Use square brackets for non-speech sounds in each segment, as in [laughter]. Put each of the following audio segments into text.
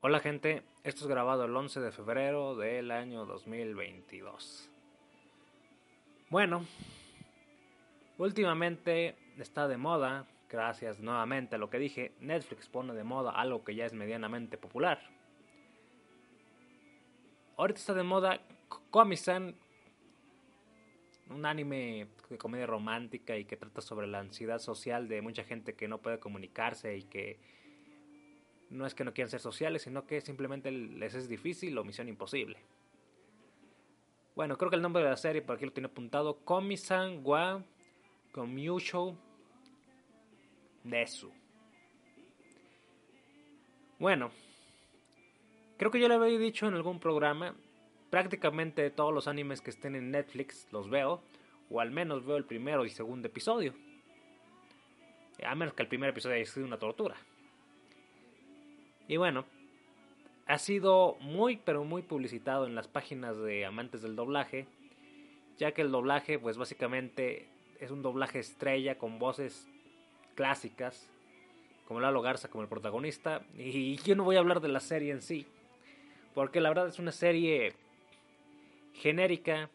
Hola gente, esto es grabado el 11 de febrero del año 2022. Bueno, últimamente está de moda, gracias nuevamente a lo que dije, Netflix pone de moda algo que ya es medianamente popular. Ahorita está de moda Komi-san, un anime de comedia romántica y que trata sobre la ansiedad social de mucha gente que no puede comunicarse y que no es que no quieran ser sociales, sino que simplemente les es difícil o misión imposible. Bueno, creo que el nombre de la serie, por aquí lo tiene apuntado, Komi-san wa Komyusho Nesu. Bueno, creo que yo lo había dicho en algún programa, prácticamente todos los animes que estén en Netflix los veo, o al menos veo el primero y segundo episodio. A menos que el primer episodio haya sido una tortura. Y bueno, ha sido muy pero muy publicitado en las páginas de amantes del doblaje, ya que el doblaje pues básicamente es un doblaje estrella con voces clásicas, como Lalo Garza como el protagonista, [laughs] y yo no voy a hablar de la serie en sí, porque la verdad es una serie genérica,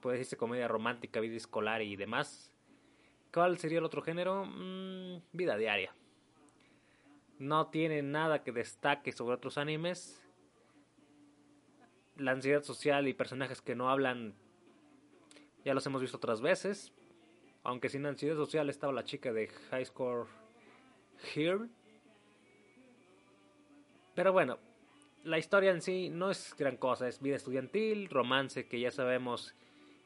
puede decirse comedia romántica, vida escolar y demás. ¿Cuál sería el otro género? Mm, vida diaria no tiene nada que destaque sobre otros animes. La ansiedad social y personajes que no hablan ya los hemos visto otras veces. Aunque sin ansiedad social estaba la chica de High Score Here. Pero bueno, la historia en sí no es gran cosa, es vida estudiantil, romance que ya sabemos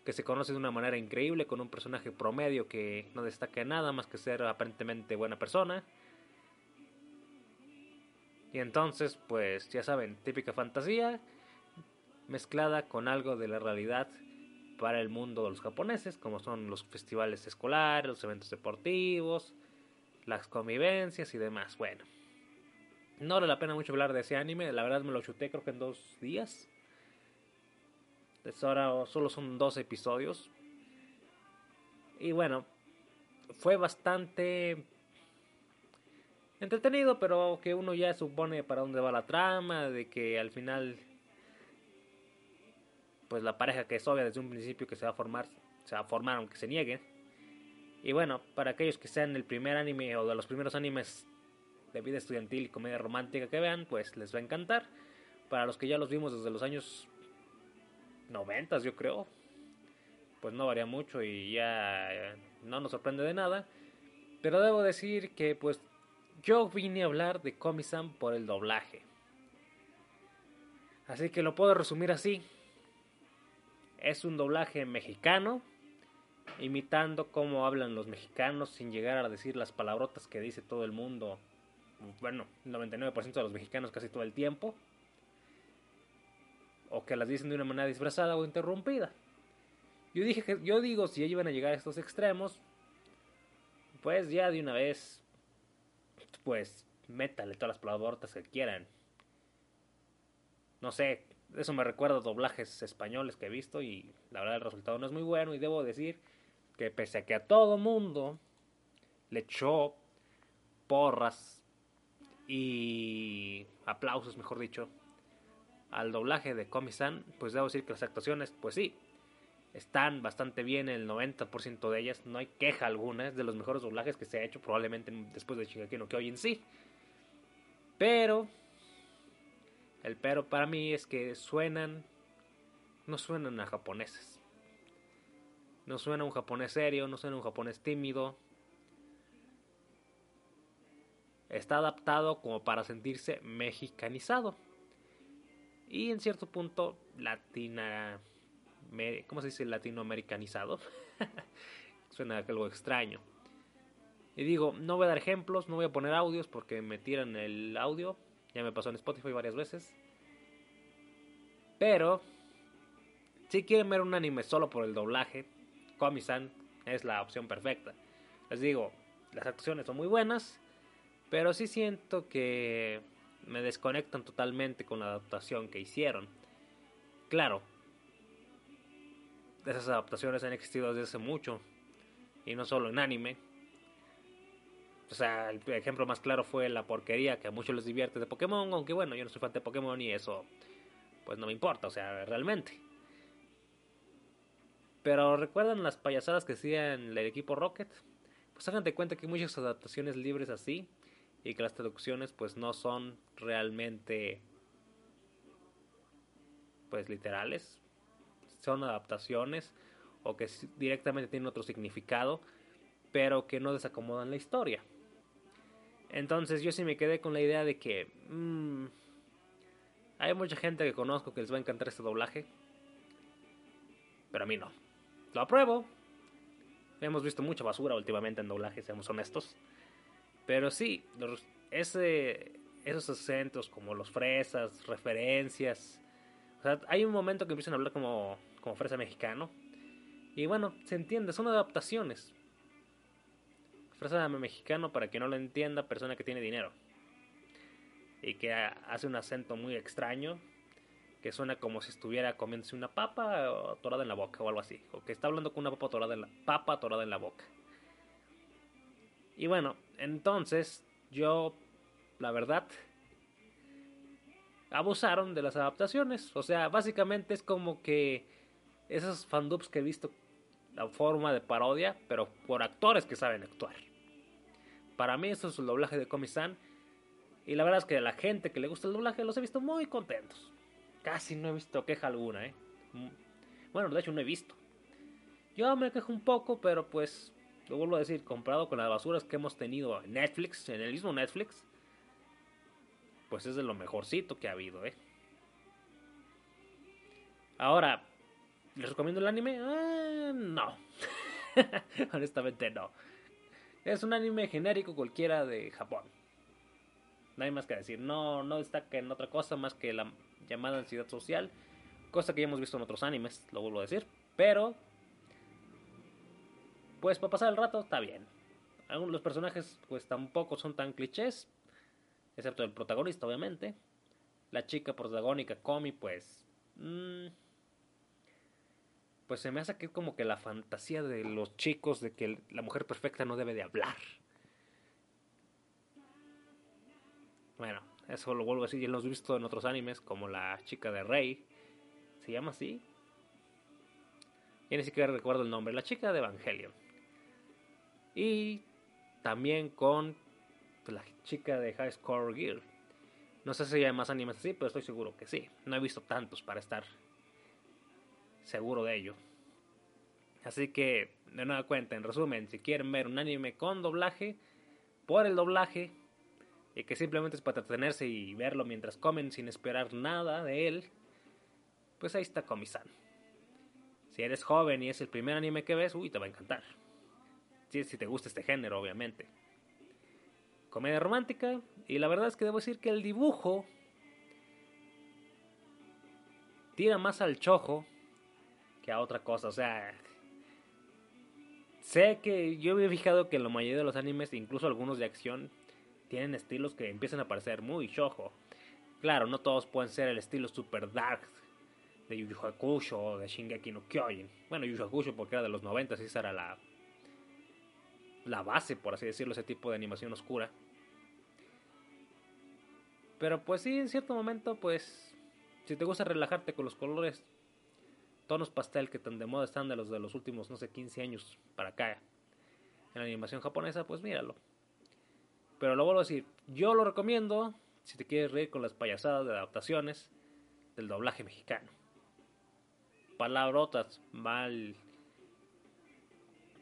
que se conoce de una manera increíble con un personaje promedio que no destaca nada más que ser aparentemente buena persona y entonces, pues ya saben, típica fantasía mezclada con algo de la realidad para el mundo de los japoneses, como son los festivales escolares, los eventos deportivos, las convivencias y demás. Bueno, no vale la pena mucho hablar de ese anime, la verdad me lo chuté creo que en dos días. ahora solo son dos episodios. Y bueno, fue bastante entretenido, pero que uno ya supone para dónde va la trama, de que al final pues la pareja que es obvia desde un principio que se va a formar, se va a formar aunque se niegue. Y bueno, para aquellos que sean el primer anime o de los primeros animes de vida estudiantil y comedia romántica que vean, pues les va a encantar. Para los que ya los vimos desde los años 90, yo creo, pues no varía mucho y ya no nos sorprende de nada. Pero debo decir que pues yo vine a hablar de Komi-san por el doblaje. Así que lo puedo resumir así. Es un doblaje mexicano, imitando cómo hablan los mexicanos sin llegar a decir las palabrotas que dice todo el mundo. Bueno, el 99% de los mexicanos casi todo el tiempo. O que las dicen de una manera disfrazada o interrumpida. Yo dije que yo digo si ya iban a llegar a estos extremos, pues ya de una vez pues métale todas las palabras que quieran. No sé, eso me recuerda a doblajes españoles que he visto y la verdad el resultado no es muy bueno y debo decir que pese a que a todo mundo le echó porras y aplausos, mejor dicho, al doblaje de Komi-san, pues debo decir que las actuaciones, pues sí, están bastante bien, el 90% de ellas, no hay queja alguna, es de los mejores doblajes que se ha hecho probablemente después de Shingeki no en sí. Pero, el pero para mí es que suenan, no suenan a japoneses. No suena un japonés serio, no suena un japonés tímido. Está adaptado como para sentirse mexicanizado. Y en cierto punto, latina ¿cómo se dice? Latinoamericanizado. [laughs] Suena algo extraño. Y digo, no voy a dar ejemplos, no voy a poner audios porque me tiran el audio. Ya me pasó en Spotify varias veces. Pero, si quieren ver un anime solo por el doblaje, Komi-san es la opción perfecta. Les digo, las actuaciones son muy buenas, pero sí siento que me desconectan totalmente con la adaptación que hicieron. Claro, esas adaptaciones han existido desde hace mucho. Y no solo en anime. O sea, el ejemplo más claro fue la porquería que a muchos les divierte de Pokémon, aunque bueno, yo no soy fan de Pokémon y eso pues no me importa, o sea, realmente. Pero recuerdan las payasadas que hacían el equipo Rocket? Pues hagan cuenta que hay muchas adaptaciones libres así y que las traducciones pues no son realmente pues literales, son adaptaciones o que directamente tienen otro significado, pero que no desacomodan la historia. Entonces yo sí me quedé con la idea de que mmm, hay mucha gente que conozco que les va a encantar este doblaje, pero a mí no. Lo apruebo. Hemos visto mucha basura últimamente en doblaje, seamos honestos. Pero sí, ese, esos acentos como los fresas, referencias. O sea, hay un momento que empiezan a hablar como, como fresa mexicano. Y bueno, se entiende, son adaptaciones. Fresa mexicano, para que no lo entienda, persona que tiene dinero. Y que hace un acento muy extraño. Que suena como si estuviera comiéndose una papa atorada en la boca o algo así. O que está hablando con una papa atorada papa atorada en la boca. Y bueno, entonces yo, la verdad, abusaron de las adaptaciones. O sea, básicamente es como que esos fandubs que he visto la forma de parodia, pero por actores que saben actuar. Para mí eso es el doblaje de Komi-san. Y la verdad es que la gente que le gusta el doblaje los he visto muy contentos. Casi no he visto queja alguna, ¿eh? Bueno, de hecho no he visto. Yo me quejo un poco, pero pues lo vuelvo a decir, comparado con las basuras que hemos tenido en Netflix, en el mismo Netflix, pues es de lo mejorcito que ha habido, ¿eh? Ahora, ¿les recomiendo el anime? Eh, no. [laughs] Honestamente no. Es un anime genérico cualquiera de Japón. No hay más que decir. No, no destaca en otra cosa más que la llamada ansiedad social. Cosa que ya hemos visto en otros animes, lo vuelvo a decir. Pero pues para pasar el rato está bien. Algunos los personajes pues tampoco son tan clichés, excepto el protagonista obviamente. La chica protagónica Comi pues mmm, pues se me hace que como que la fantasía de los chicos de que la mujer perfecta no debe de hablar. Bueno, eso lo vuelvo a decir, ya lo hemos visto en otros animes como la chica de Rey. ¿Se llama así? Ya ni siquiera recuerdo el nombre. La chica de Evangelion. Y también con la chica de High Score Gear. No sé si hay más animes así, pero estoy seguro que sí. No he visto tantos para estar seguro de ello. Así que, de nueva cuenta, en resumen, si quieren ver un anime con doblaje, por el doblaje, y que simplemente es para entretenerse y verlo mientras comen sin esperar nada de él, pues ahí está Komi-san. Si eres joven y es el primer anime que ves, uy, te va a encantar si, te gusta este género, obviamente. Comedia romántica, y la verdad es que debo decir que el dibujo tira más al chojo que a otra cosa. O sea, sé que yo me he fijado que la mayoría de los animes, incluso algunos de acción, tienen estilos que empiezan a parecer muy chojo. Claro, no todos pueden ser el estilo super dark de Yu Yu Hakusho o de Shingeki no Kyojin. Bueno, Yu Yu Hakusho porque era de los 90 y esa era la la base, por así decirlo, ese tipo de animación oscura. Pero pues sí, en cierto momento, pues, si te gusta relajarte con los colores, tonos pastel que tan de moda están de los de los últimos, no sé, 15 años para acá, en la animación japonesa, pues míralo. Pero lo vuelvo a decir, yo lo recomiendo si te quieres reír con las payasadas de adaptaciones del doblaje mexicano. Palabrotas mal...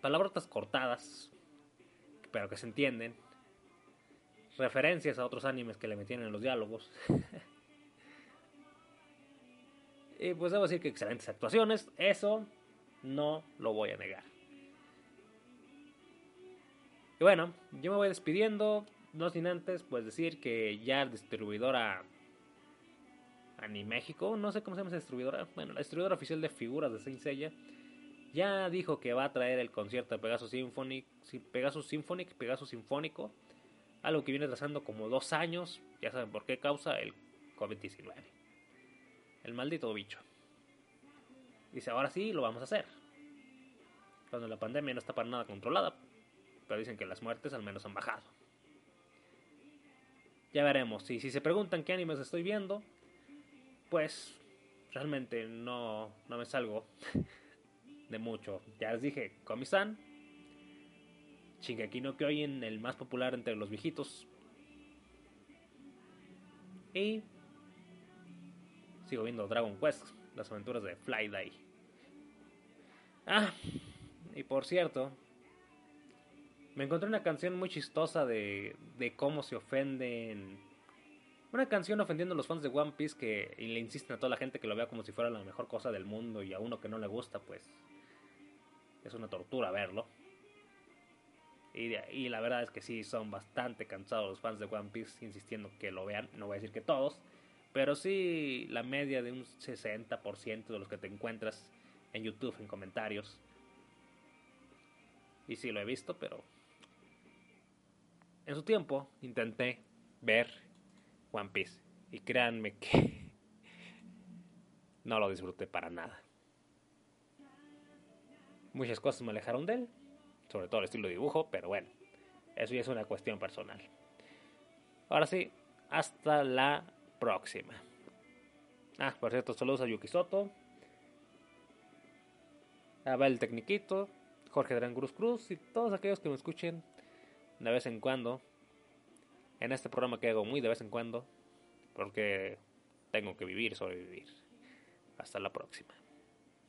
Palabrotas cortadas, pero que se entienden. Referencias a otros animes que le metían en los diálogos. [laughs] y pues debo decir que excelentes actuaciones, eso no lo voy a negar. Y bueno, yo me voy despidiendo, no sin antes pues decir que ya distribuidora Animéxico, no sé cómo se llama esa distribuidora, bueno, la distribuidora oficial de figuras de Saint Seiya ya dijo que va a traer el concierto de Pegasus Symphonic, Pegasus Symphonic, Pegasus Sinfónico, algo que viene trazando como dos años, ya saben por qué causa el COVID-19. El maldito bicho. Dice, ahora sí, lo vamos a hacer. Cuando la pandemia no está para nada controlada, pero dicen que las muertes al menos han bajado. ya veremos. Y si se preguntan qué animes estoy viendo, pues realmente no, no me salgo [laughs] de mucho. Ya les dije, Komi-san, Shingeki no Kyojin, el más popular entre los viejitos. Y sigo viendo Dragon Quest, las aventuras de Fly Day. Ah, y por cierto, me encontré una canción muy chistosa de, de cómo se ofenden. Una canción ofendiendo a los fans de One Piece que y le insisten a toda la gente que lo vea como si fuera la mejor cosa del mundo y a uno que no le gusta, pues es una tortura verlo. Y, y, la verdad es que sí, son bastante cansados los fans de One Piece insistiendo que lo vean. No voy a decir que todos, pero sí la media de un 60% de los que te encuentras en YouTube, en comentarios. Y sí lo he visto, pero en su tiempo intenté ver One Piece. Y créanme que [laughs] no lo disfruté para nada. Muchas cosas me alejaron de él, sobre todo el estilo de dibujo, pero bueno, eso ya es una cuestión personal. Ahora sí, hasta la próxima. Ah, por cierto, saludos a Yuki Soto, a Abel Tecniquito, Jorge Drán Cruz Cruz y todos aquellos que me escuchen de vez en cuando. En este programa que hago muy de vez en cuando. Porque tengo que vivir, sobrevivir. Hasta la próxima.